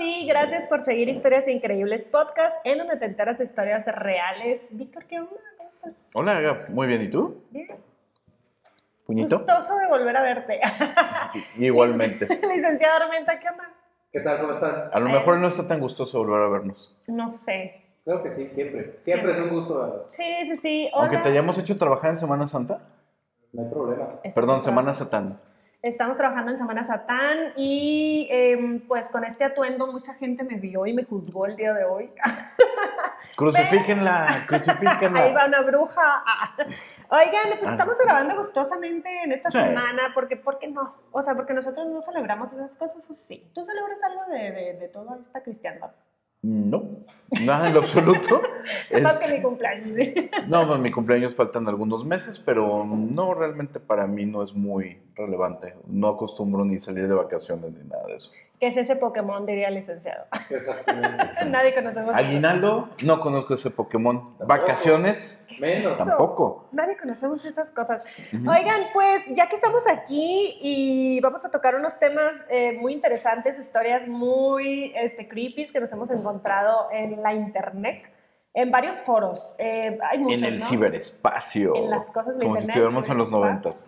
y gracias por seguir Historias Increíbles Podcast, en donde te enteras de historias reales. Víctor, ¿qué onda? ¿Cómo estás? Hola, muy bien. ¿Y tú? Bien. ¿Puñito? Gustoso de volver a verte. Igualmente. Licenciada Armenta, ¿qué onda? ¿Qué tal? ¿Cómo están? A lo mejor no está tan gustoso volver a vernos. No sé. Creo que sí, siempre. Siempre Sí. es un gusto. Sí, sí, sí. Hola. Aunque te hayamos hecho trabajar en Semana Santa. No hay problema. Perdón, Semana Satán. Estamos trabajando en Semana Satán y em, pues con este atuendo mucha gente me vio y me juzgó el día de hoy. Crucifíquenla, Ahí crucifíquenla. va una bruja. Oigan, pues Ah. estamos grabando gustosamente en esta Sí. semana, porque ¿por qué no? O sea, porque nosotros no celebramos esas cosas, ¿o sí? ¿Tú celebras algo de, de, de toda esta cristiandad? No, nada en lo absoluto. Más Este, que mi cumpleaños. No, pues, mi cumpleaños faltan algunos meses, pero no, realmente para mí no es muy relevante. No acostumbro ni salir de vacaciones ni nada de eso. ¿Qué es ese Pokémon? Diría el licenciado. Exactamente. Nadie conocemos. Aguinaldo, no conozco ese Pokémon. Tampoco. Vacaciones, Menos. Eso. tampoco. Nadie conocemos esas cosas. Oigan, pues ya que estamos aquí y vamos a tocar unos temas eh, muy interesantes, historias muy este, creepy que nos hemos encontrado en la internet, en varios foros. Eh, hay muchos, En el ¿no? ciberespacio. En las cosas de Como si internet. estuviéramos en los noventas.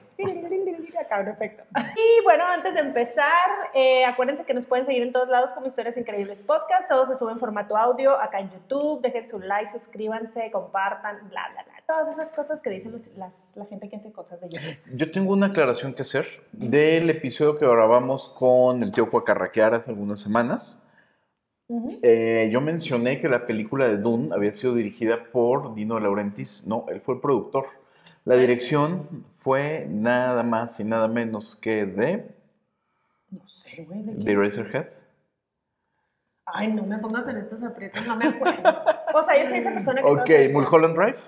Perfecto. Y bueno, antes de empezar, eh, acuérdense que nos pueden seguir en todos lados como Historias Increíbles Podcast. Todo se sube en formato audio acá en YouTube. Dejen su like, suscríbanse, compartan, bla, bla, bla. Todas esas cosas que dicen los- las- la gente que hace cosas de YouTube. Yo tengo una aclaración que hacer del episodio que grabamos con el tío Cuacarraquear hace algunas semanas. Eh, yo mencioné que la película de Dune había sido dirigida por Dino Laurentiis. No, él fue el productor. La dirección fue nada más y nada menos que de No sé, güey. ¿de? Eraserhead. Ay, no me pongas en estos aprietos, no me acuerdo. O sea, yo soy esa persona que. Ok, no- Mulholland Drive.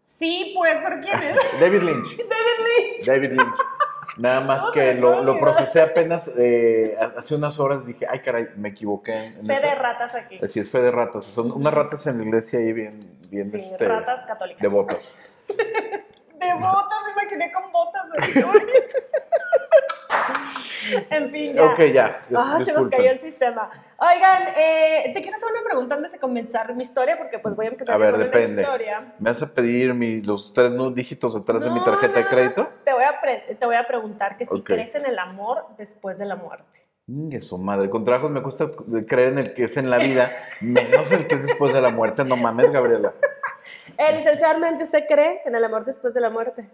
Sí, pues, ¿por quién es? David Lynch. David Lynch. David Lynch. Nada más ¿Cómo que lo, procesé apenas eh, hace unas horas. Dije, ay, caray, me equivoqué. En, Fe de ratas aquí. Así es, fe de ratas. Son unas ratas en la iglesia ahí bien, bien Sí, este, ratas católicas. devotas. De botas, me imaginé con botas. en fin, ya. Ok, ya. Ah, se nos cayó el sistema. Oigan, eh, te quiero hacer una pregunta antes de comenzar mi historia, porque pues voy a empezar A ver, con depende. historia. ¿Me vas a pedir mi- los tres dígitos atrás de mi tarjeta de crédito? Te voy, a pre- te voy a preguntar que si Ok. crees en el amor después de la muerte. Eso, madre. Con trabajos me cuesta creer en el que es en la vida, menos el que es después de la muerte. No mames, Gabriela. Eh, licenciado ¿usted cree en el amor después de la muerte?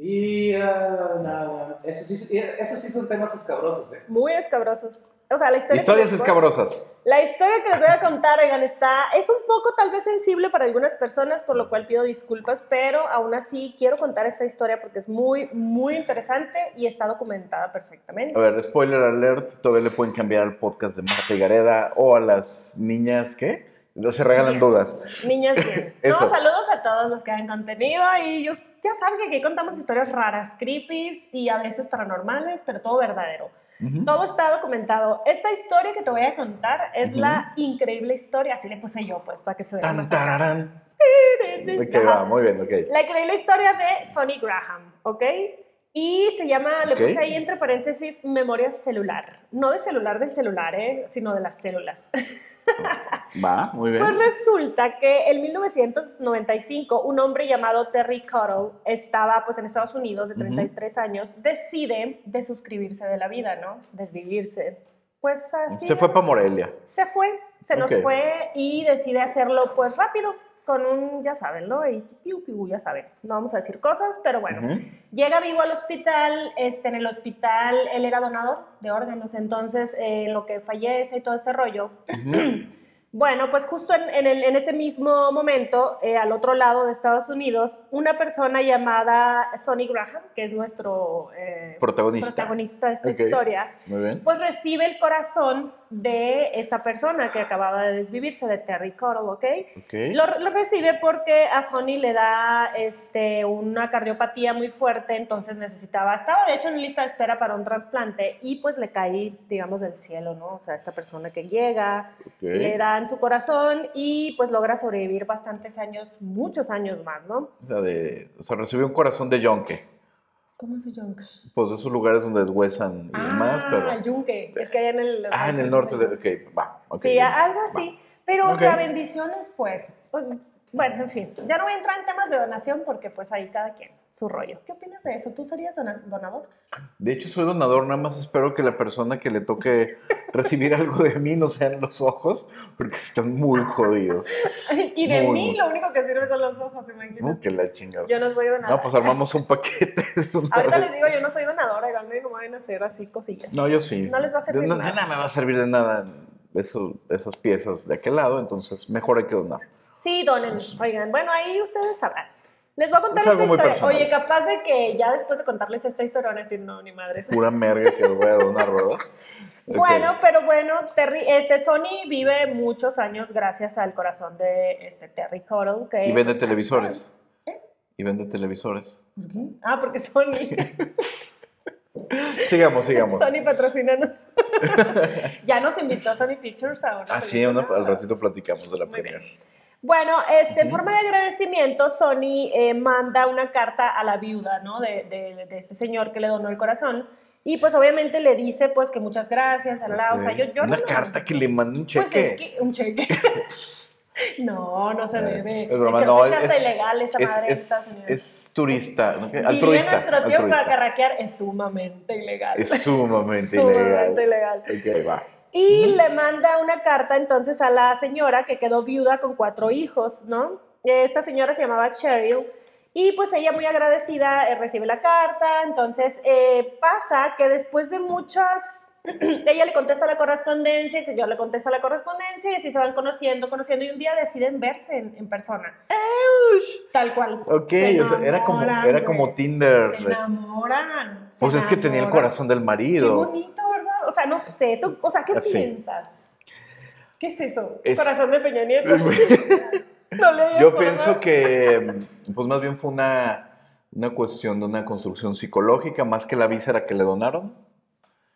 Y ah, nada, eso sí, y eso sí son temas escabrosos, ¿eh? Muy escabrosos. O sea, la historia Historias voy- escabrosas. La historia que les voy a contar, oigan, está, es un poco tal vez sensible para algunas personas, por lo cual pido disculpas, pero aún así quiero contar esta historia porque es muy, muy interesante y está documentada perfectamente. A ver, spoiler alert. Todavía le pueden cambiar al podcast de Marta y Gareda o a las niñas, ¿qué? Se regalan dudas. Niñas bien. No, saludos a todos los que hagan contenido y ellos ya saben que aquí contamos historias raras, creepy y a veces paranormales, pero todo verdadero. Ujú. Todo está documentado. Esta historia que te voy a contar es Ujú. la increíble historia, así le puse yo, pues, para que se vea Tan, más. tararán. Ok, Ajá. va, muy bien, ok. La increíble historia de Sonny Graham, ¿ok? Y se llama, le Ok. puse ahí entre paréntesis, memoria celular. No de celular del celular, ¿eh? sino de las células. Va, muy bien. Pues resulta que en 1995 un hombre llamado Terry Cuttle estaba pues en Estados Unidos de Ujú. 33 años, decide desuscribirse de la vida, ¿no? Desvivirse. Pues así. Se fue para Morelia. Se fue, se nos Ok. fue y decide hacerlo pues rápido, con un, ya saben, ¿no? Y piu, piu, ya saben. No vamos a decir cosas, pero bueno. Ujú. Llega vivo al hospital, este, en el hospital él era donador de órganos, entonces eh, en lo que fallece y todo este rollo. Ujú. Bueno, pues justo en, en el- en ese mismo momento, eh, al otro lado de Estados Unidos, una persona llamada Sonny Graham, que es nuestro eh, Protagonista. protagonista de esta Ok. historia, pues recibe el corazón de esta persona que acababa de desvivirse, de Terry Cuttle, ¿ok? Ok. Lo, lo recibe porque a Sony le da este, una cardiopatía muy fuerte, entonces necesitaba, estaba de hecho en lista de espera para un trasplante y pues le cae, digamos, del cielo, ¿no? O sea, esta persona que llega, ok. le dan su corazón y pues logra sobrevivir bastantes años, muchos años más, ¿no? O sea, de, o sea, recibió un corazón de yonke. ¿Cómo es el yunque? Pues de esos lugares donde deshuesan y demás, pero... Ah, el yunque. Es que allá en el... Ah, en el norte de... Ok, va. ok. Sí, algo así. Pero, o sea, bendiciones, pues. Bueno, en fin. Ya no voy a entrar en temas de donación porque, pues, ahí cada quien su rollo. ¿Qué opinas de eso? ¿Tú serías dona- donador? De hecho, soy donador, nada más espero que la persona que le toque recibir algo de mí no sean los ojos, porque están muy jodidos. y de Muy, mí lo único que sirve son los ojos, imagínate. Uh, que la chingada. Yo no soy donadora. No, pues armamos un paquete. Ahorita les digo, yo no soy donadora, no me van a hacer así cosillas. No, yo sí. No les va a servir de, no- nada. de nada me va a servir de nada eso- esas piezas de aquel lado, entonces mejor hay que donar. Sí, donen. Oigan, bueno, ahí ustedes sabrán. Les voy a contar Es esta historia. personal. Oye, capaz de que ya después de contarles esta historia van a decir, no, ni madres. Pura merga que voy a donar, ¿verdad? Bueno, pero bueno, Terry, este Sony vive muchos años gracias al corazón de este Terry Cottle. Que Y vende televisores. ¿Eh? Y vende televisores. ¿Por qué? Ah, porque Sony. Sigamos, sigamos. Sony patrocínanos. ya nos invitó Sony Pictures a una Ah, sí, una- al ratito platicamos de la Muy bien. Bueno, este, en forma de agradecimiento, Sony eh, manda una carta a la viuda, ¿no? De, de, de este señor que le donó el corazón. Y pues obviamente le dice, pues, que muchas gracias, ala, o sea, yo, yo no Una he carta que le manda un Pues cheque. es que un cheque. no, no se Eh, debe. es Es, broma, que no, es hasta es- ilegal esa es, madre es- Estados Unidos. es turista, ¿no? Diría altruista. nuestro tío altruista. Carraquear, es sumamente ilegal. Es sumamente Sumamente ilegal. ilegal. Ok, va. Y le manda una carta entonces a la señora que quedó viuda con cuatro hijos, ¿no? Esta señora se llamaba Cheryl. Y pues ella muy agradecida eh, recibe la carta. Entonces eh, pasa que después de muchas... ella le contesta la correspondencia, el señor le contesta la correspondencia y así se van conociendo, conociendo y un día deciden verse en, en persona. Tal cual. Ok, o sea, era como, era como. Tinder. Se enamoran. Pues es que tenía el corazón del Qué marido. bonito, ¿verdad? O sea, no sé, tú, o sea, ¿qué piensas? ¿Qué es eso? Es- Corazón de Peña Nieto. No le digas Yo pienso nada. que, pues más bien fue una, una cuestión de una construcción psicológica, más que la víscera que le donaron.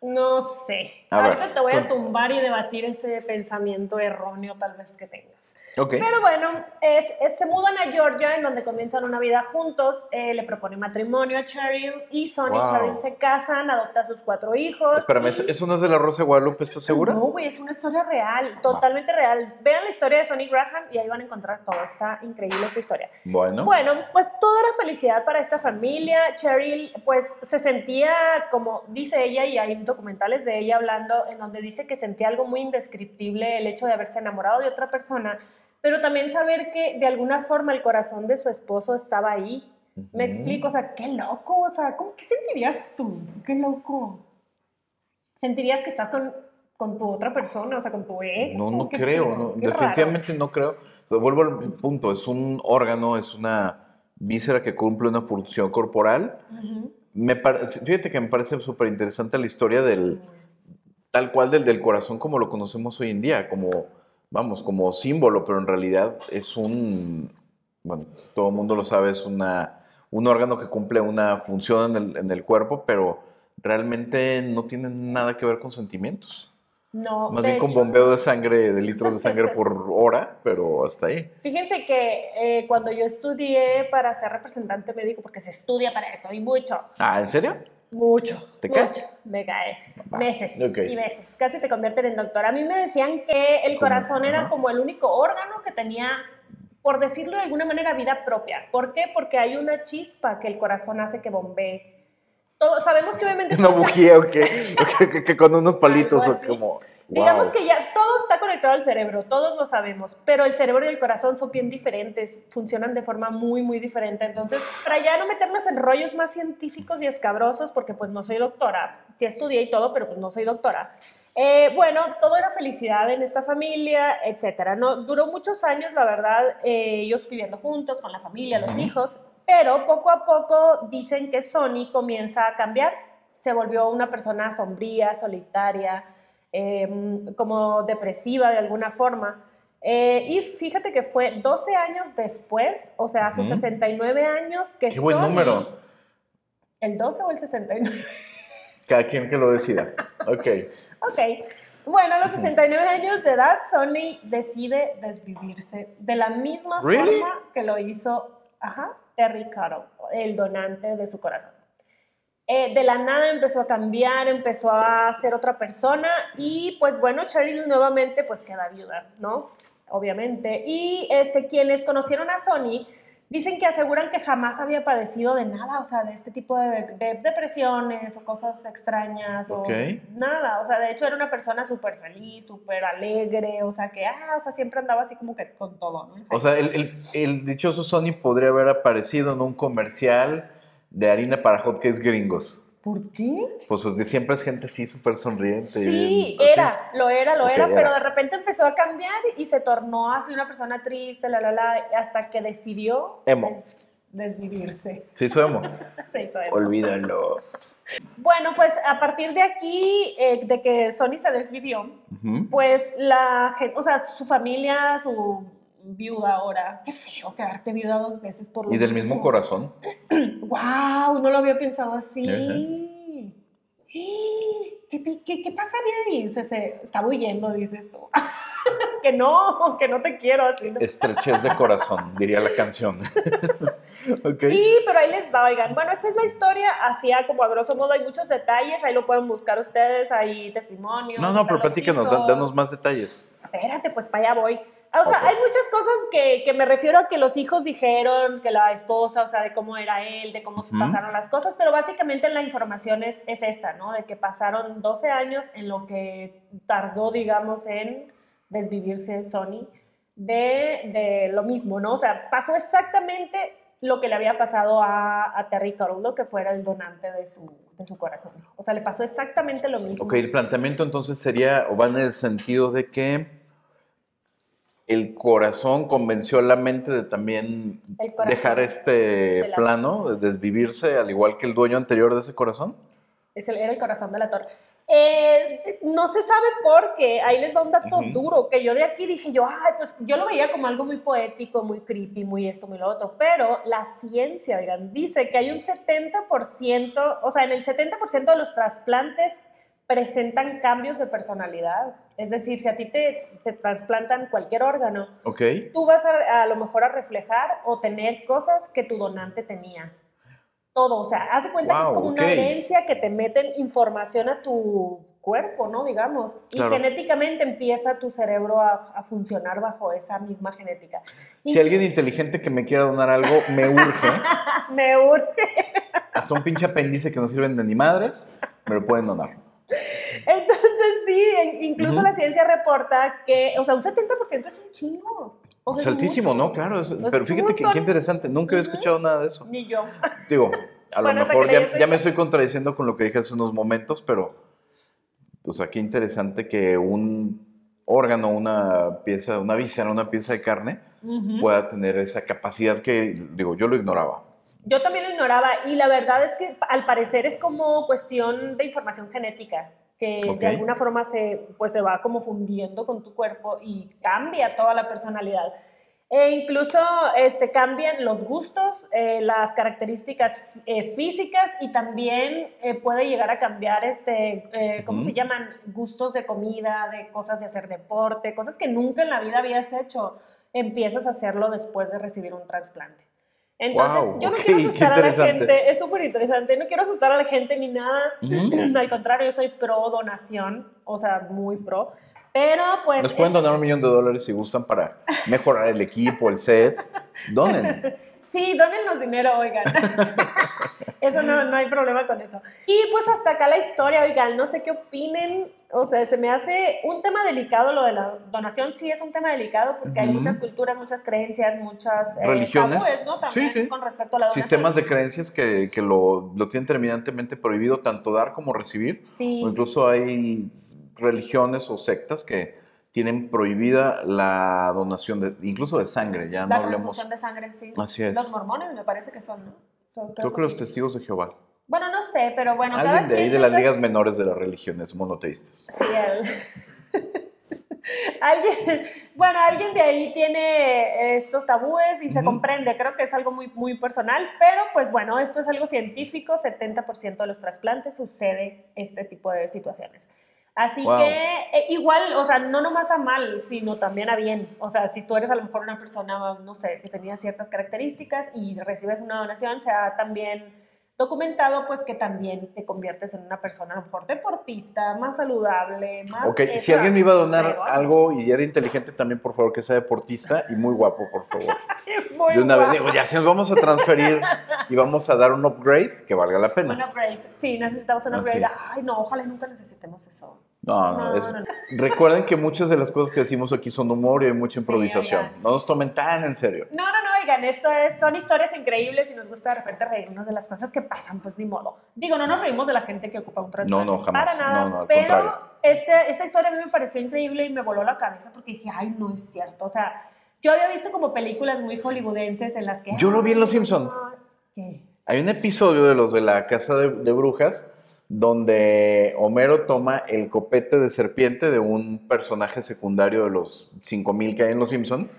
No sé. A ver, Ahorita te voy a tumbar y debatir ese pensamiento erróneo tal vez que tengas. Ok. Pero bueno, es, es- se mudan a Georgia, en donde comienzan una vida juntos. eh, le propone matrimonio a Cheryl y Sonny y Wow. Cheryl se casan, adopta a sus cuatro hijos. Espérame, ¿eso, eso no es de la Rosa de Guadalupe, estás segura? No, güey, es una historia real, totalmente real. Vean la historia de Sonny Graham y ahí van a encontrar todo. Está increíble esa historia. Bueno. Bueno, pues toda era felicidad para esta familia. Cheryl, pues se sentía como dice ella, y hay documentales de ella hablando, en donde dice que sentía algo muy indescriptible el hecho de haberse enamorado de otra persona, pero también saber que de alguna forma el corazón de su esposo estaba ahí. Me Ujú. explico, o sea, qué loco, o sea, ¿cómo, ¿qué sentirías tú? Qué loco. ¿Sentirías que estás con, con tu otra persona, o sea, con tu ex? No, ¿O no creo, no, raro. definitivamente no creo. O sea, vuelvo al punto, es un órgano, es una víscera que cumple una función corporal. Ujú. Me fíjate que me parece súper interesante la historia del, tal cual del, del corazón como lo conocemos hoy en día, como, vamos, como símbolo, pero en realidad es un, bueno, todo el mundo lo sabe, es una, un órgano que cumple una función en el, en el cuerpo, pero realmente no tiene nada que ver con sentimientos. No, Más bien con bombeo de sangre, de litros de sangre por hora, pero hasta ahí. Fíjense que eh, cuando yo estudié para ser representante médico, porque se estudia para eso, y mucho, Ah, ¿en serio? mucho, ¿Te mucho, cae? me cae, Va, meses y meses, casi te convierten en doctor. A mí me decían que el corazón era ajá. como el único órgano que tenía, por decirlo de alguna manera, vida propia. ¿Por qué? Porque hay una chispa que el corazón hace que bombee. Todo, sabemos que obviamente... Una bujía o que, que- con unos palitos o como... Digamos que ya todo está conectado al cerebro, todos lo sabemos, pero el cerebro y el corazón son bien diferentes, funcionan de forma muy, muy diferente. Entonces, para ya no meternos en rollos más científicos y escabrosos, porque pues no soy doctora, sí estudié y todo, pero pues no soy doctora. eh, bueno, todo era felicidad en esta familia, etcétera. No, duró muchos años, la verdad, eh, ellos viviendo juntos con la familia, los hijos, pero poco a poco dicen que Sony comienza a cambiar, se volvió una persona sombría, solitaria, eh, como depresiva de alguna forma. Eh, y fíjate que fue 12 años después, o sea, a sus Ujú. 69 años, que Qué buen número. ¿El 12 o el 69? Cada quien que lo decida. Ok. ok. Bueno, a los 69 años de edad, Sony decide desvivirse de la misma Really? forma que lo hizo ajá, Terry Caro, el donante de su corazón. eh, de la nada empezó a cambiar, empezó a ser otra persona y pues bueno, Cheryl nuevamente pues queda viuda, ¿no? Obviamente. Y este, quienes conocieron a Sony dicen que aseguran que jamás había padecido de nada, o sea, de este tipo de, de depresiones o cosas extrañas o nada. O sea, de hecho era una persona súper feliz, súper alegre, o sea, que, ah, o sea, siempre andaba así como que con todo, ¿no? O sea, el, el- el dichoso Sony podría haber aparecido en un comercial de harina para hotcakes gringos. ¿Por qué? Pues porque siempre es gente así súper sonriente. Sí, así. era, lo era, lo era, pero era. de repente empezó a cambiar y se tornó así una persona triste, la, la, la, hasta que decidió Emo. des- desvivirse. Sí, su emo. Se hizo emo. Olvídalo. Bueno, pues a partir de aquí, eh, de que Sony se desvivió, pues la gente, o sea, su familia, su viuda ahora, qué feo quedarte viuda dos veces por lo Y del mismo corazón. ¡Wow! No lo había pensado así. ¿Qué, qué, qué pasaría ahí? Se, se estaba huyendo, dices tú. que no, que no te quiero así. ¿no? Estrechez de corazón, diría la canción. ok. Y, pero ahí les va, oigan. Bueno, esta es la historia, así como a grosso modo, hay muchos detalles, ahí lo pueden buscar ustedes, hay testimonios. No, no, pero platícanos, danos más detalles. Espérate, pues para allá voy. O sea, Ok. hay muchas cosas que, que me refiero a que los hijos dijeron, que la esposa, o sea, de cómo era él, de cómo Ujú. pasaron las cosas, pero básicamente la información es, es esta, ¿no? De que pasaron 12 años en lo que tardó, digamos, en desvivirse Sony de, de lo mismo, ¿no? O sea, pasó exactamente lo que le había pasado a, a Terry Carollo, que fuera el donante de su, de su corazón. O sea, le pasó exactamente lo mismo. Ok, el planteamiento entonces sería, o va en el sentido de que el corazón convenció a la mente de también dejar de este la- plano, de desvivirse, al igual que el dueño anterior de ese corazón. Es el- era el corazón de la torre. Eh, no se sabe por qué, ahí les va un dato Ujú. duro, que yo de aquí dije yo, ay, pues yo lo veía como algo muy poético, muy creepy, muy esto, muy lo otro, pero la ciencia, oigan, dice que hay un 70%, o sea, en el 70% de los trasplantes presentan cambios de personalidad. Es decir, si a ti te, te trasplantan cualquier órgano, tú vas a, a lo mejor a reflejar o tener cosas que tu donante tenía. Todo, o sea, haz de cuenta que es como una herencia que te meten información a tu cuerpo, ¿no? Digamos. Y Claro. genéticamente empieza tu cerebro a, a funcionar bajo esa misma genética. Y Si alguien inteligente que me quiera donar algo, me urge. me urge. Hasta un pinche apéndice que no sirven de ni madres, me lo pueden donar. Entonces, sí, incluso Ujú. la ciencia reporta que, o sea, un 70% es un chingo. O sea, Es altísimo, mucho. ¿no? Claro. es- pero fíjate que, qué interesante. Nunca había escuchado nada de eso. Ni yo. Digo, a lo Bueno, mejor ya, me estoy contradiciendo con lo que dije hace unos momentos, pero pues aquí interesante que un órgano, una pieza, una víscera, una pieza de carne pueda tener esa capacidad que, digo, yo lo ignoraba. Yo también lo ignoraba y la verdad es que al parecer es como cuestión de información genética, que de alguna forma se, pues se va como fundiendo con tu cuerpo y cambia toda la personalidad. E incluso este, cambian los gustos, eh, las características eh, físicas y también eh, puede llegar a cambiar, este, ¿cómo se llaman? Gustos de comida, de cosas de hacer deporte, cosas que nunca en la vida habías hecho. Empiezas a hacerlo después de recibir un trasplante. Entonces, yo no quiero asustar a la gente, es súper interesante, no quiero asustar a la gente ni nada, Ujú. al contrario, yo soy pro donación, o sea, muy pro, pero pues... Nos pueden donar un millón de dólares si gustan para mejorar el equipo, el set. Donen. Sí, dónennos dinero, oigan. eso no, no hay problema con eso. Y pues hasta acá la historia, oigan, no sé qué opinen. O sea, se me hace un tema delicado lo de la donación. Sí, es un tema delicado porque hay muchas culturas, muchas creencias, muchas eh, Religiones. tabúes, ¿no? También Sí, sí. con respecto a la donación. Sistemas de creencias que, que lo, lo tienen terminantemente prohibido tanto dar como recibir. Sí. O incluso hay religiones o sectas que tienen prohibida la donación, de, incluso de sangre, ya no la hablemos. transfusión de sangre, sí. Así es. Los mormones me parece que son, ¿no? Son- Creo que los sí. testigos de Jehová. Bueno, no sé, pero bueno. cada Alguien de ahí, de las ligas menores de las religiones monoteístas. Sí, el- alguien, bueno, alguien de ahí tiene estos tabúes y se Ujú. comprende, creo que es algo muy, muy personal, pero pues bueno, esto es algo científico, 70% de los trasplantes sucede este tipo de situaciones. Así Wow. que eh, igual, o sea, no nomás a mal, sino también a bien. O sea, si tú eres a lo mejor una persona, no sé, que tenía ciertas características y recibes una donación, sea también documentado, pues que también te conviertes en una persona a lo mejor deportista, más saludable, más... Ok, si alguien me iba a donar algo y era inteligente, también por favor que sea deportista y muy guapo, por favor. Muy De una vez guapo. digo, ya si nos vamos a transferir y vamos a dar un upgrade, que valga la Un pena. upgrade. Sí, necesitamos un upgrade. Ay, no, ojalá nunca necesitemos eso. No, no, No, es- no, no. recuerden que muchas de las cosas que decimos aquí son humor y hay mucha improvisación. no nos tomen tan en serio. No, no, no, oigan, esto es, son historias increíbles y nos gusta de repente reírnos de las cosas que pasan, pues ni modo. Digo, no nos reímos de la gente que ocupa un trasplante. No, no, jamás. Para nada. No, al pero contrario. este, esta historia a mí me pareció increíble y me voló la cabeza porque dije, ay, no es cierto. O sea, yo había visto como películas muy hollywoodenses en las que... Yo lo vi en Los "Ay, Simpson". no, ¿Qué? Hay un episodio de los de la Casa de, de Brujas donde Homero toma el copete de serpiente de un personaje secundario de los 5000 que hay en Los Simpson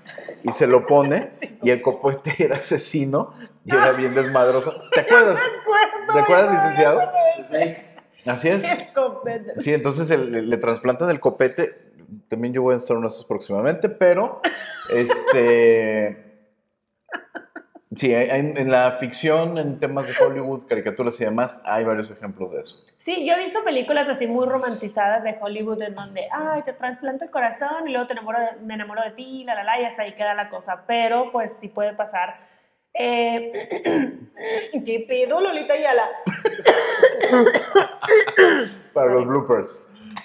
y se lo pone y el copete era asesino y era bien desmadroso. ¿Te acuerdas? Me acuerdo, ¿Te acuerdas, licenciado? Snake. Así es. Sí, entonces le, le trasplantan el copete. También yo voy a estar uno de esos próximamente, pero este. Sí, hay- en la ficción, en temas de Hollywood, caricaturas y demás, hay varios ejemplos de eso. Sí, yo he visto películas así muy romantizadas de Hollywood en donde, ay, te trasplanto el corazón y luego te enamoro de- me enamoro de ti, la, la, la, y hasta ahí queda la cosa. Pero, pues, sí puede pasar. Eh, ¿Qué pedo, Lolita Ayala? Para los bloopers.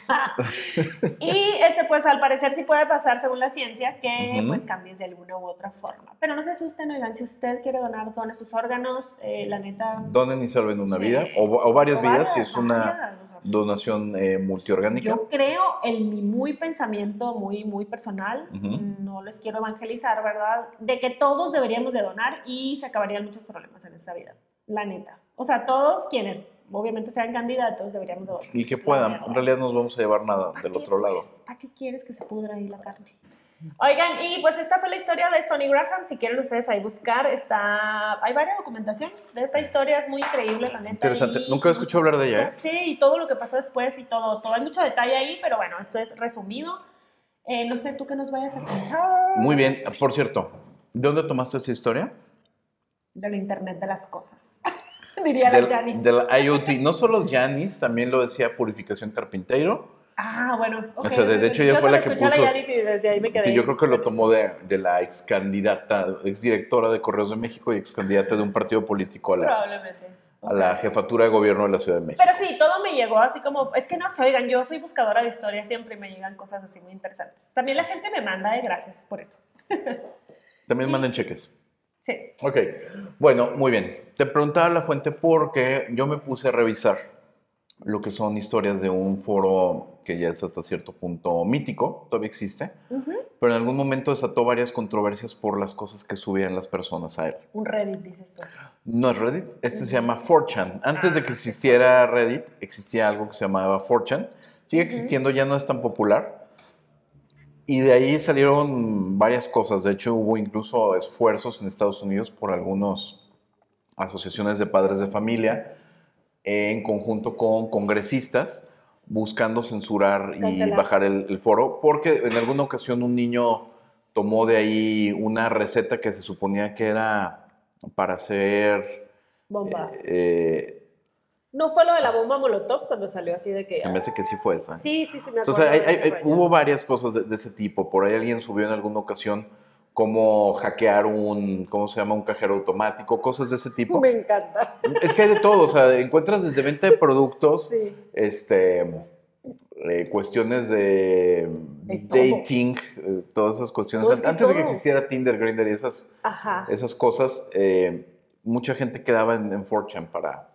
Y, este, pues, al parecer sí puede pasar, según la ciencia, que, pues, cambies de alguna u otra forma. Pero no se asusten, oigan, si usted quiere donar, done sus órganos, eh, la neta... Donen y salven una sí, vida, o, o varias o vidas, si es una varias, donación eh, multiorgánica. Yo creo, en mi muy pensamiento, muy, muy personal, no les quiero evangelizar, ¿verdad? De que todos deberíamos de donar y se acabarían muchos problemas en esta vida, la neta. O sea, todos quienes obviamente sean candidatos deberíamos de. Y que puedan, en realidad no nos vamos a llevar nada ¿Pa' del qué, otro lado. pues? ¿Para qué quieres que se pudra ahí la carne? Oigan, y pues esta fue la historia de Sonny Graham. Si quieren ustedes ahí buscar, está. Hay varias documentación de esta historia, es muy increíble, la neta. Interesante. y- Nunca he escuchado hablar de ella, ¿eh? sé, y todo lo que pasó después y todo, todo. Hay mucho detalle ahí, pero bueno, esto es resumido. Eh, no sé, tú que nos vayas a contar. Muy bien. Por cierto, ¿de dónde tomaste esa historia? Del Internet de las cosas. Diría Del, la Janice. del IoT. No solo Janice, también lo decía Purificación Carpinteiro. Ah, bueno. ok, O sea, de- hecho, ella Yo fue la que puso- la Janice y desde ahí me quedé. Sí, yo creo que lo tomó de, de la ex candidata, ex directora de Correos de México y ex candidata de un partido político a la, Probablemente. a la jefatura de gobierno de la Ciudad de México. Pero sí, todo me llegó así como, es que no sé, oigan, yo soy buscadora de historia siempre y me llegan cosas así muy interesantes. También la gente me manda de gracias por eso. También manden cheques. Sí. Ok, bueno, muy bien. Te preguntaba la fuente porque yo me puse a revisar lo que son historias de un foro que ya es hasta cierto punto mítico, todavía existe, pero en algún momento desató varias controversias por las cosas que subían las personas a él. Un Reddit, dices tú. No es Reddit, este se llama 4chan. Antes de que existiera Reddit, existía algo que se llamaba 4chan. Sigue existiendo, ya no es tan popular. Y de ahí salieron varias cosas. De hecho, hubo incluso esfuerzos en Estados Unidos por algunas asociaciones de padres de familia en conjunto con congresistas buscando censurar y Cancelar. bajar el, el foro, porque en alguna ocasión un niño tomó de ahí una receta que se suponía que era para hacer... Bomba. eh, ¿No fue lo de la bomba Molotov cuando salió así de que... me parece que sí fue esa. Sí, sí, sí, me acuerdo. Entonces, hay- hay- hubo varias cosas de, de ese tipo. Por ahí alguien subió en alguna ocasión cómo hackear un, ¿cómo se llama? Un cajero automático, cosas de ese tipo. Me encanta. Es que hay de todo, o sea, encuentras desde venta de productos, Sí. este, eh, cuestiones de, dating, eh, todas esas cuestiones. No, es que Antes de que existiera Tinder, Grindr y esas, Ajá. esas cosas, eh, mucha gente quedaba en, en 4chan para...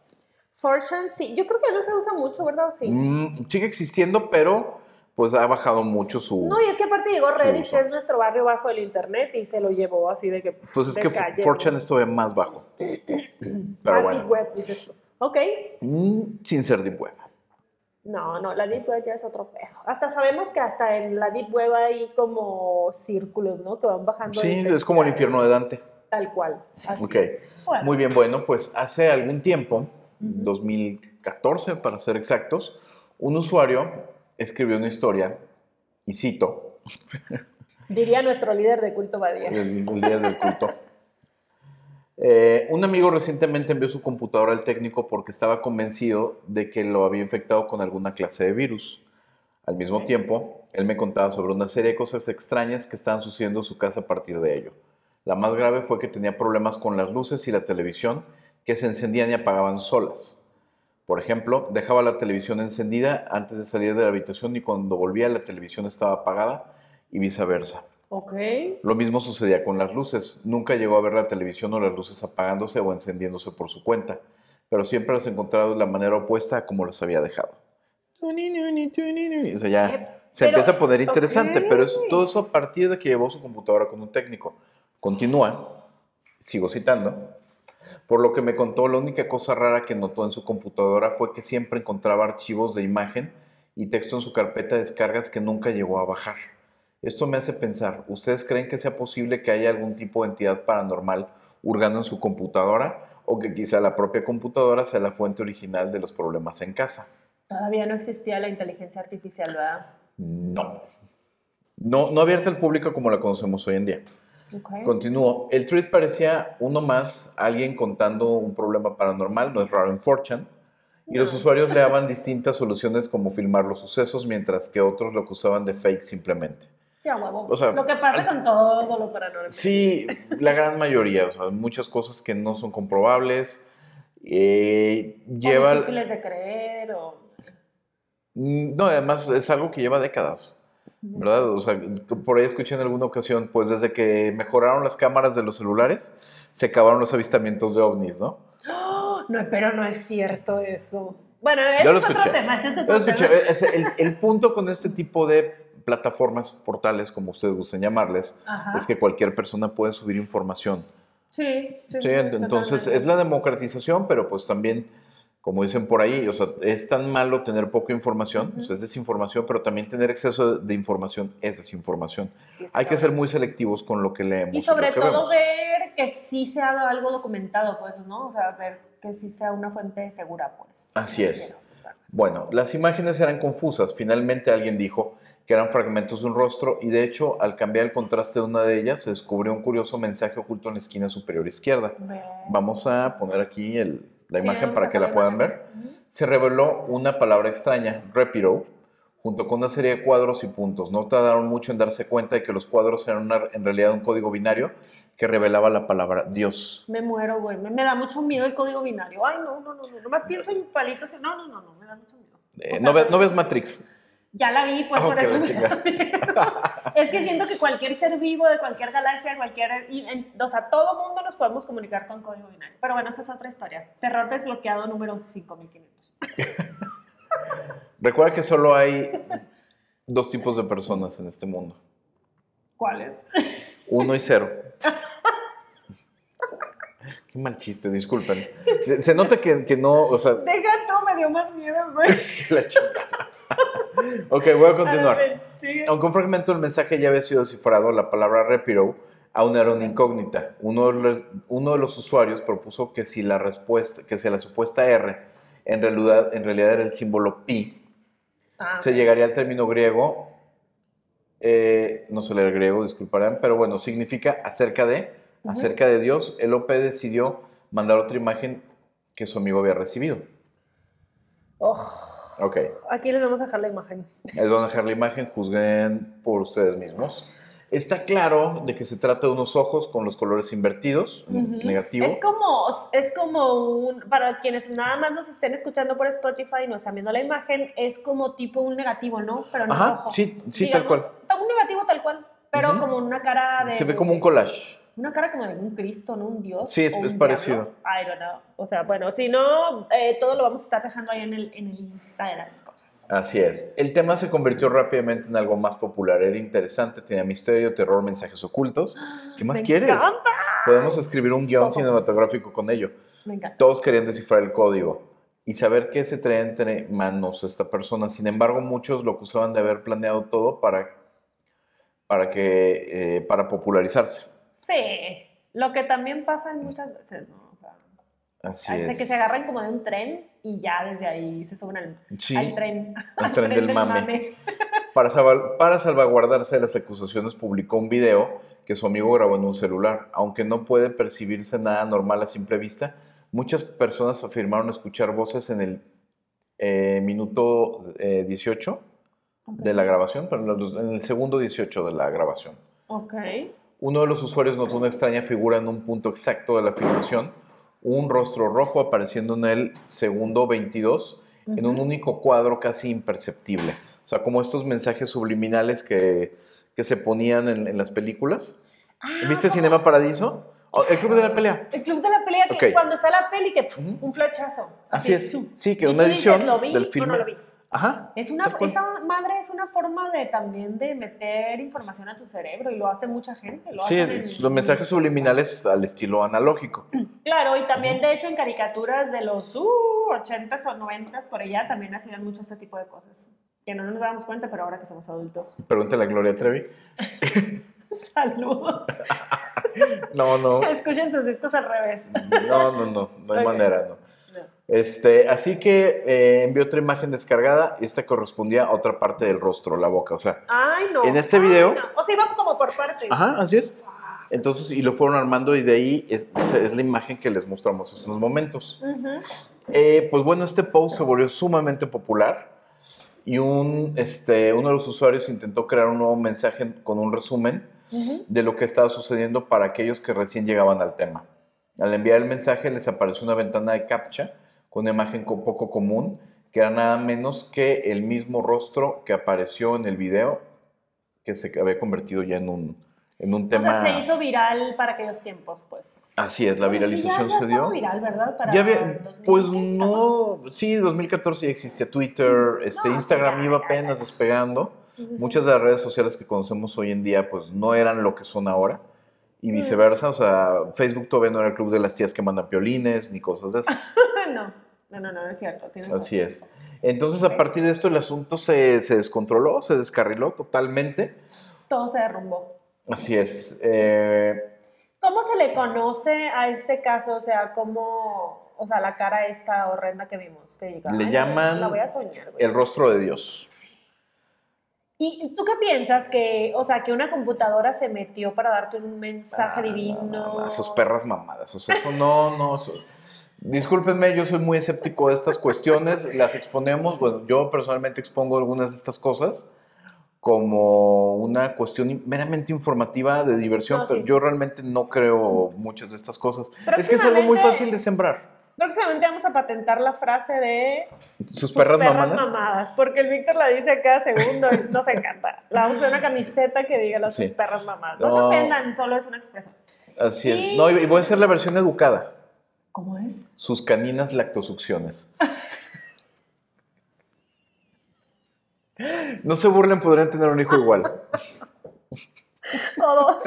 Fortune, sí. Yo creo que no se usa mucho, ¿verdad? Sí. Mm, sigue existiendo, pero pues ha bajado mucho su... No, y es que aparte llegó Reddit, que es nuestro barrio bajo del internet, y se lo llevó así de que. Pues es que calle, 4chan ¿no? es todavía más bajo. Pero bueno, deep web, dices tú. Ok. mm, sin ser deep web. No, no, la deep web ya es otro pedo. Hasta sabemos que hasta en la deep web hay como círculos, ¿no? Que van bajando. Sí, es como el infierno de Dante. Tal cual. Así. Ok, Bueno. muy bien, bueno, pues hace algún tiempo, Ujú. 2014 para ser exactos, un usuario escribió una historia, y cito, Diría nuestro líder de culto Badía. el, el día del culto, Eh, un amigo recientemente envió su computadora al técnico porque estaba convencido de que lo había infectado con alguna clase de virus. Al mismo tiempo, él me contaba sobre una serie de cosas extrañas que estaban sucediendo en su casa a partir de ello. La más grave fue que tenía problemas con las luces y la televisión que se encendían y apagaban solas. Por ejemplo, dejaba la televisión encendida antes de salir de la habitación y cuando volvía la televisión estaba apagada y viceversa. Ok. Lo mismo sucedía con las luces. Nunca llegó a ver la televisión o las luces apagándose o encendiéndose por su cuenta, pero siempre las encontraba de la manera opuesta a como las había dejado. O sea, ya Eh, se empieza a poner interesante, pero es todo eso a partir de que llevó su computadora con un técnico. Continúa, sigo citando. Por lo que me contó, la única cosa rara que notó en su computadora fue que siempre encontraba archivos de imagen y texto en su carpeta de descargas que nunca llegó a bajar. Esto me hace pensar, ¿ustedes creen que sea posible que haya algún tipo de entidad paranormal hurgando en su computadora o que quizá la propia computadora sea la fuente original de los problemas en casa? Todavía no existía la inteligencia artificial, ¿verdad? No. No, no abierta al público como la conocemos hoy en día. Ok. Continúo. El tweet parecía uno más, alguien contando un problema paranormal, no es raro en 4chan. Y los usuarios le daban distintas soluciones como filmar los sucesos, mientras que otros lo acusaban de fake simplemente. Sí, a huevo. O sea, lo que pasa al- con todo lo paranormal. Sí, la gran mayoría, o sea, muchas cosas que no son comprobables. eh, O difíciles de creer o... Mm, No, además es algo que lleva décadas. ¿Verdad? O sea, por ahí escuché en alguna ocasión, pues desde que mejoraron las cámaras de los celulares, se acabaron los avistamientos de ovnis, ¿no? ¡Oh! No, pero no es cierto eso. Bueno, ese es otro escuché. tema, ese es Yo otro escuché, tema. es el, el punto con este tipo de plataformas, portales, como ustedes gusten llamarles, Ajá. es que cualquier persona puede subir información. Sí, sí, Sí, sí, entonces totalmente. es la democratización, pero pues también, como dicen por ahí, o sea, es tan malo tener poca información, o sea, es desinformación, pero también tener exceso de, información es desinformación. Sí, Hay que ser muy selectivos con lo que leemos. Y sobre que todo vemos. ver que sí sea algo documentado, pues, ¿no? O sea, ver que sí sea una fuente segura, pues. Así es. Bueno, las imágenes eran confusas. Finalmente alguien dijo que eran fragmentos de un rostro y de hecho al cambiar el contraste de una de ellas se descubrió un curioso mensaje oculto en la esquina superior izquierda. Ve. Vamos a poner aquí el- la Sí, imagen para que la puedan ver. Se reveló una palabra extraña, repiro, junto con una serie de cuadros y puntos. No tardaron mucho en darse cuenta de que los cuadros eran una- en realidad un código binario que revelaba la palabra Dios. Me muero, güey. Me, me da mucho miedo el código binario. Ay, no, no, no. no. Nomás pienso en palitos. y- No, no, no, no. Me da mucho miedo. Eh, O sea, no, ve- no ves Matrix. Ya la vi, pues Ah, por eso. es que siento que cualquier ser vivo de cualquier galaxia, de cualquier. y en- o sea, todo mundo nos podemos comunicar con código binario. Pero bueno, esa es otra historia. Terror desbloqueado número 5500. Recuerda que solo hay dos tipos de personas en este mundo. ¿Cuál es? Uno y cero. Qué mal chiste, disculpen. Se, se nota que, que no, o sea, Deja tú, me dio más miedo, güey. la chica. Ok, voy a continuar. A. Aunque un fragmento del mensaje ya había sido descifrado, la palabra repiro aún era una incógnita. Uno de los, uno de los usuarios propuso que si la respuesta, que si la supuesta R en realidad, en realidad era el símbolo pi, Ah, se llegaría al término griego, eh, no sé leer griego, disculparán, pero bueno, significa acerca de, acerca de Dios. El OP decidió mandar otra imagen que su amigo había recibido. Oh, Ok, aquí les vamos a dejar la imagen. les voy a dejar la imagen, juzguen por ustedes mismos. Está claro de que se trata de unos ojos con los colores invertidos, Ujú. negativo. Es como, es como un, para quienes nada más nos estén escuchando por Spotify y no están viendo la imagen, es como tipo un negativo, ¿no? Pero no Ajá, rojo. sí, sí, tal cual. Un negativo tal cual, pero Ujú. como una cara de... Se ve como un collage. Una cara como de un Cristo, ¿no? Un Dios. Sí, es- o un es parecido. I don't know. O sea, bueno, si no, eh, todo lo vamos a estar dejando ahí en el, en el Insta de las cosas. Así es. El tema se convirtió rápidamente en algo más popular. Era interesante, tenía misterio, terror, mensajes ocultos. ¿Qué más ¡Me quieres? encanta! Podemos escribir un guion Todo. cinematográfico con ello. Me encanta. Todos querían descifrar el código y saber qué se traía entre manos esta persona. Sin embargo, muchos lo acusaban de haber planeado todo para, para, que, eh, para popularizarse. Sí, lo que también pasa muchas veces, ¿no? O sea, Así es. que se agarran como de un tren y ya desde ahí se suben al, Sí, al tren. al tren del mame. Para, para salvaguardarse de las acusaciones, publicó un video que su amigo grabó en un celular. Aunque no puede percibirse nada normal a simple vista, muchas personas afirmaron escuchar voces en el eh, minuto eh, 18 de la grabación, pero en el segundo 18 de la grabación. Ok. Uno de los usuarios notó una extraña figura en un punto exacto de la filmación, un rostro rojo apareciendo en el segundo 22, en un único cuadro casi imperceptible. O sea, como estos mensajes subliminales que, que se ponían en, en las películas. Ah, ¿Viste Cinema Paradiso? Oh, el Club de la Pelea. El club de la pelea, que Ok. cuando está la peli, que pf, Ujú. un flechazo. Así es. zoom. Sí, que una dices, edición ¿lo vi del o filme. no lo vi? Ajá. Es una, esa madre es una forma de también de meter información a tu cerebro y lo hace mucha gente. Lo Sí, hacen en- los mensajes subliminales al estilo analógico. Claro, y también de hecho en caricaturas de los uh, 80s o 90s por allá también hacían mucho ese tipo de cosas. Que no nos damos cuenta, pero ahora que somos adultos. Pregúntale a Gloria Trevi. Saludos. No, no. Escuchen sus discos al revés. No, no, no. No hay manera, no. Este, así que eh, envió otra imagen descargada y esta correspondía a otra parte del rostro, la boca, o sea. Ay, no. En este Ay, video- no. O sea, iba como por partes. Ajá, así es. Entonces, y lo fueron armando y de ahí es, es la imagen que les mostramos hace unos momentos. Ujú. Eh, pues bueno, este post se volvió sumamente popular y un, este, uno de los usuarios intentó crear un nuevo mensaje con un resumen Ujú. de lo que estaba sucediendo para aquellos que recién llegaban al tema. Al enviar el mensaje les apareció una ventana de captcha con una imagen co- poco común, que era nada menos que el mismo rostro que apareció en el video, que se había convertido ya en un, en un O tema... sea, se hizo viral para aquellos tiempos, pues. Así es, la Bueno, sí, viralización ya- ya se dio. viral, ¿verdad? Para Ya había- 2014. pues no, sí, 2014 ya existía Twitter, este, No, Instagram ya, iba apenas despegando. Sí, sí, sí. Muchas de las redes sociales que conocemos hoy en día, pues no eran lo que son ahora. Y Mm. viceversa, o sea, Facebook todavía no era el club de las tías que mandan piolines ni cosas de esas. no, no, no, no, es cierto. Así es. Entonces, a partir de esto, el asunto se, se descontroló, se descarriló totalmente. Todo se derrumbó. Así es. Eh, ¿Cómo se le conoce a este caso? O sea, ¿cómo, o sea, la cara esta horrenda que vimos? Que diga, Le "Ay, llaman La voy a soñar, güey". el rostro de Dios. ¿Y tú qué piensas? Que, o sea, que una computadora se metió para darte un mensaje Ah, divino. no, no, Esas perras mamadas. O sea, eso no, no. eso- Discúlpenme, yo soy muy escéptico de estas cuestiones. Las exponemos, bueno, yo personalmente expongo algunas de estas cosas como una cuestión meramente informativa de diversión, No, pero sí. yo realmente no creo muchas de estas cosas. Es que es algo muy fácil de sembrar. Próximamente vamos a patentar la frase de Sus sus perras, mamadas. mamadas, porque el Víctor la dice cada segundo y nos encanta. La vamos a hacer una camiseta que diga las Sí. sus perras mamadas. No, se No. ofendan, solo es una expresión. Así es. Y- No, y y voy a hacer la versión educada. ¿Cómo es? Sus caninas lactosucciones. No se burlen, podrían tener un hijo igual. Todos.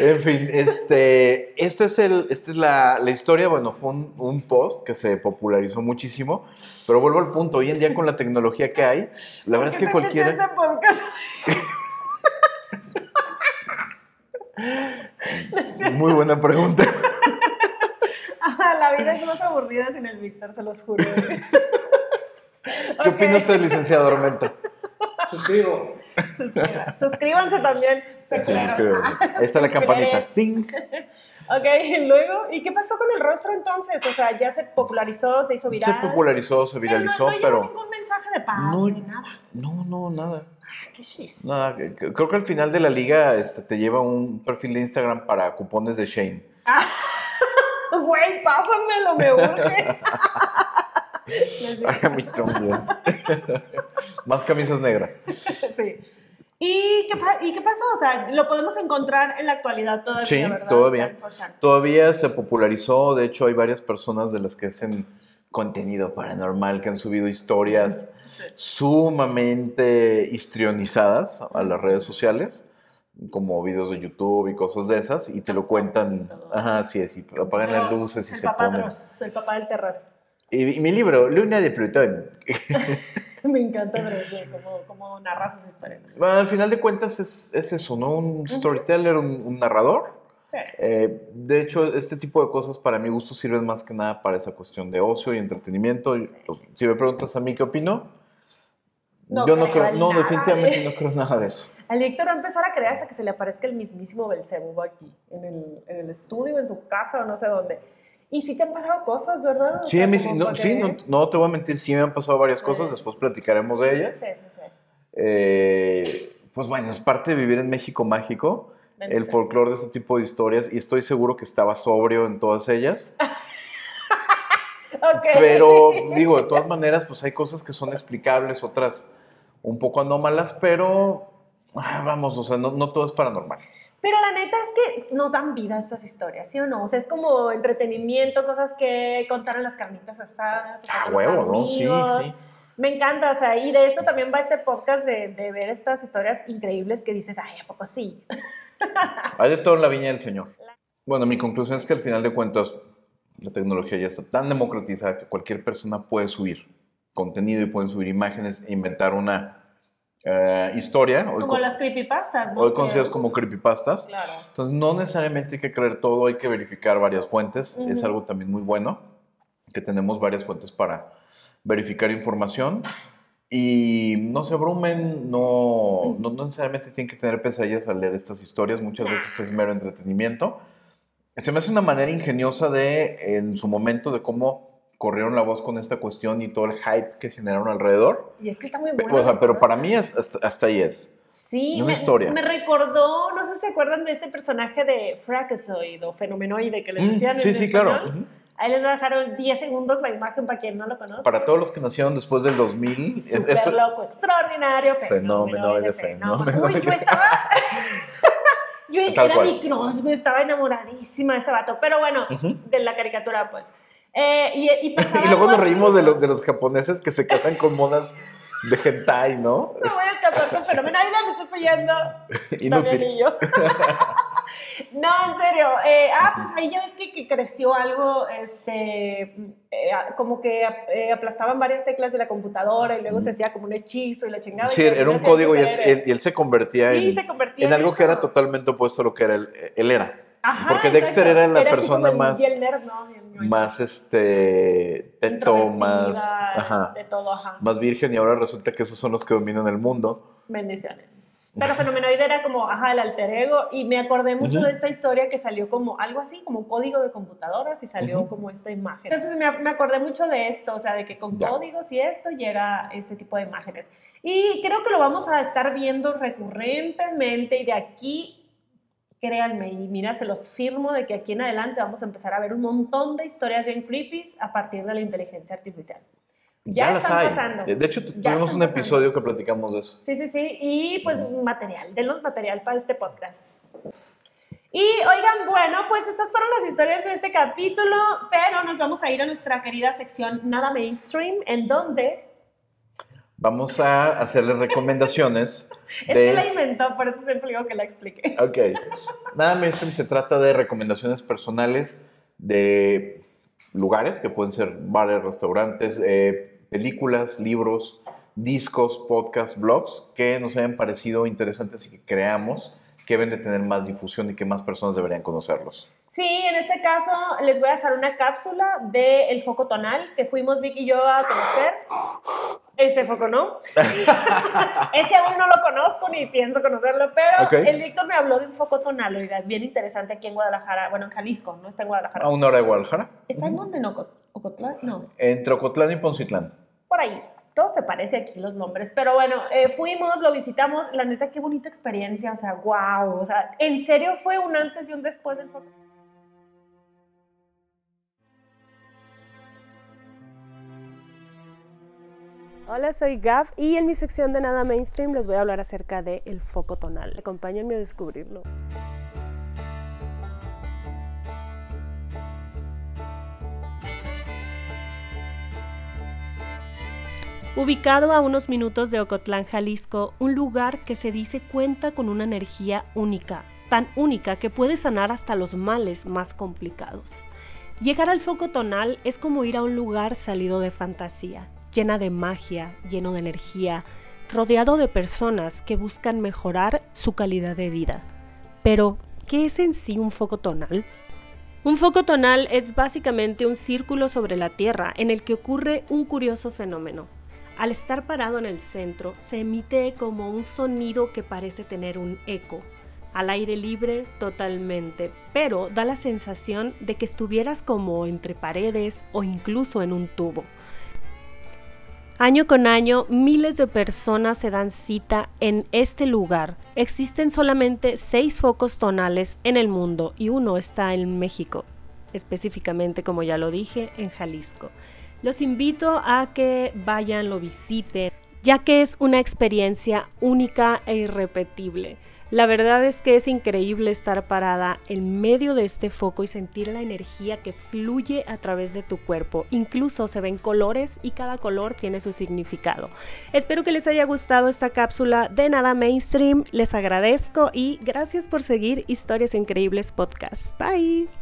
En fin, este, este es el, esta es la, la historia. Bueno, fue un, un post que se popularizó muchísimo, pero vuelvo al punto. Hoy en día, con la tecnología que hay, la verdad es que ¿Por qué te cualquiera. metiste en podcast? Muy buena pregunta. Ah, la vida es más aburrida sin el Víctor, se los juro. ¿Qué opina usted, licenciado Armenta? Suscribo. Suscriban- Suscríbanse también. Culeros. creo. Ahí está la campanita. ¡Ting! Ok, y luego, ¿y qué pasó con el rostro entonces? O sea, ya se popularizó, se hizo Se viral. popularizó, se Pero viralizó, no, no pero. llegó ningún mensaje de paz, No- ni nada. No, no, nada. Qué. Nada, que- que- creo que al final de la liga este, te lleva un perfil de Instagram para cupones de Shane. Güey, pásamelo, me urge. Sí, A mí también. Más camisas negras. sí. ¿Y qué, ¿Y qué pasó? O sea, lo podemos encontrar en la actualidad todavía, Sí, ¿verdad? todavía. Está en 4chan. Todavía se popularizó, de hecho hay varias personas de las que hacen contenido paranormal que han subido historias Sí. sumamente histrionizadas a las redes sociales, como videos de YouTube y cosas de esas, y te lo cuentan, ajá, sí, sí, apagan las Dross, luces y el se papá ponen. Dross, el papá del terror. Y, y mi libro, Luna de Plutón. Me encanta Dross, güey, cómo, cómo narra sus historias. Bueno, al final de cuentas es, es eso, ¿no? Un storyteller, un, un narrador, Sí. Eh, de hecho, este tipo de cosas para mi gusto sirven más que nada para esa cuestión de ocio y entretenimiento. Sí. si me preguntas a mí qué opino, No yo no creo no, definitivamente de- no creo nada de eso. Al Víctor va a empezar a creer hasta que se le aparezca el mismísimo Belcebú aquí, en el, en el estudio, en su casa o no sé dónde. Y sí te han pasado cosas, ¿verdad? O Sí, sea, mí, no, sí, no, no te voy a mentir, sí me han pasado varias cosas, después platicaremos de ellas. Sí, sí, sí. Eh, pues bueno, es parte de vivir en México mágico, el folclore de este tipo de historias, y estoy seguro que estaba sobrio en todas ellas. Ok. Pero digo, de todas maneras, pues hay cosas que son explicables, otras un poco anómalas, pero ah, vamos, o sea, no, no todo es paranormal. Pero la neta es que nos dan vida estas historias, ¿sí o no? O sea, es como entretenimiento, cosas que contaron las carnitas asadas. o sea, Ah, huevo, ¿no? Sí, sí. Me encanta, o sea, y de eso también va este podcast de, de ver estas historias increíbles que dices, ay, ¿a poco sí? Hay de todo en la viña del Señor. Bueno, mi conclusión es que al final de cuentas, la tecnología ya está tan democratizada que cualquier persona puede subir contenido y pueden subir imágenes e inventar una eh, historia. Como con- las creepypastas, ¿no? hoy conocidas como creepypastas. Claro. Entonces, no necesariamente hay que creer todo, hay que verificar varias fuentes. Es Ujú. algo también muy bueno, que tenemos varias fuentes para verificar información. Y no se abrumen, no, no necesariamente tienen que tener pesadillas al leer estas historias, muchas veces es mero entretenimiento. Se me hace una manera ingeniosa de, en su momento, de cómo corrieron la voz con esta cuestión y todo el hype que generaron alrededor. Y es que está muy buena. o sea, pero para mí es- hasta, hasta ahí es. Sí, es una me, historia. me recordó, no sé si se acuerdan de este personaje de Fracasoid o Fenomenoide que le Mm, decían sí, en sí, español. claro. ujú. Ahí les voy a dejar 10 segundos la imagen para quien no lo conozca. Para todos los que nacieron después del 2000, es- Súper esto, loco, extraordinario, Fenomenoide, fenomenoide, fenómeno. fenomenoide. Uy, yo estaba... yo Tal era cual. mi crush, yo estaba enamoradísima de ese vato. Pero bueno, Ujú. de la caricatura, pues. Eh, y, y, Y luego algo nos reímos de los, de los japoneses que se casan con monas de hentai, ¿no? Me voy a casar con Fenomenoide, me estás oyendo. Inútil. También y yo. no, en serio. eh, ah, pues ahí ya ves que, que creció algo, este, eh, como que eh, aplastaban varias teclas de la computadora y luego se hacía como un hechizo y la chingada. Sí, era un código y él, él- se convertía Sí, en, se convertía en algo que eso. era totalmente opuesto a lo que era él, él era. Ajá, porque Dexter era la así persona como más- el nerd. Más este teto, más, Introvertida, ajá, De todo, ajá. más virgen y ahora resulta que esos son los que dominan el mundo. Bendiciones. Pero Fenomenoide era como, ajá, el alter ego. Y me acordé mucho de esta historia que salió como algo así, como un código de computadoras y salió como esta imagen. Entonces me, me acordé mucho de esto, o sea, de que con Ya. códigos y esto llega ese tipo de imágenes. Y creo que lo vamos a estar viendo recurrentemente y de aquí, créanme, y mira, se los firmo de que aquí en adelante vamos a empezar a ver un montón de historias bien creepy a partir de la inteligencia artificial. Ya, las están hay. pasando. De hecho, Ya tuvimos un pasando. episodio que platicamos de eso. Sí, sí, sí. Y pues material, denos material para este podcast. Y oigan, bueno, pues estas fueron las historias de este capítulo, pero nos vamos a ir a nuestra querida sección Nada Mainstream, en donde Vamos a hacerles recomendaciones es que la de... inventó, por eso siempre digo que la expliqué. Ok. Nada mainstream se trata de recomendaciones personales de lugares que pueden ser bares, restaurantes, eh, películas, libros, discos, podcasts, blogs que nos hayan parecido interesantes y que creamos que deben de tener más difusión y que más personas deberían conocerlos. Sí, en este caso les voy a dejar una cápsula del foco tonal que fuimos Vicky y yo a conocer. Ese foco no. Ese aún no lo conozco ni pienso conocerlo, pero el Víctor me habló de un foco tonal, oiga, bien interesante aquí en Guadalajara, bueno, en Jalisco, no está en Guadalajara. A una hora de Guadalajara. ¿Está en dónde? ¿En Oco- Ocotlán? No, Entre Ocotlán y Poncitlán. por ahí. Todo se parece aquí los nombres, pero bueno, eh, fuimos, lo visitamos, la neta, qué bonita experiencia, o sea, wow, o sea, en serio fue un antes y un después del foco. Hola, soy Gav y en mi sección de Nada Mainstream les voy a hablar acerca del el foco tonal. Acompáñenme a descubrirlo. Ubicado a unos minutos de Ocotlán, Jalisco, un lugar que se dice cuenta con una energía única, tan única que puede sanar hasta los males más complicados. Llegar al foco tonal es como ir a un lugar salido de fantasía, llena de magia, lleno de energía, rodeado de personas que buscan mejorar su calidad de vida. Pero, ¿qué es en sí un foco tonal? Un foco tonal es básicamente un círculo sobre la Tierra en el que ocurre un curioso fenómeno. Al estar parado en el centro, se emite como un sonido que parece tener un eco. Al aire libre, totalmente, pero da la sensación de que estuvieras como entre paredes o incluso en un tubo. Año con año, miles de personas se dan cita en este lugar. Existen solamente seis focos tonales en el mundo y uno está en México, específicamente, como ya lo dije, en Jalisco. Los invito a que vayan, lo visiten, ya que es una experiencia única e irrepetible. La verdad es que es increíble estar parada en medio de este foco y sentir la energía que fluye a través de tu cuerpo. Incluso se ven colores y cada color tiene su significado. Espero que les haya gustado esta cápsula de Nada Mainstream. Les agradezco y gracias por seguir Historias Increíbles Podcast. Bye.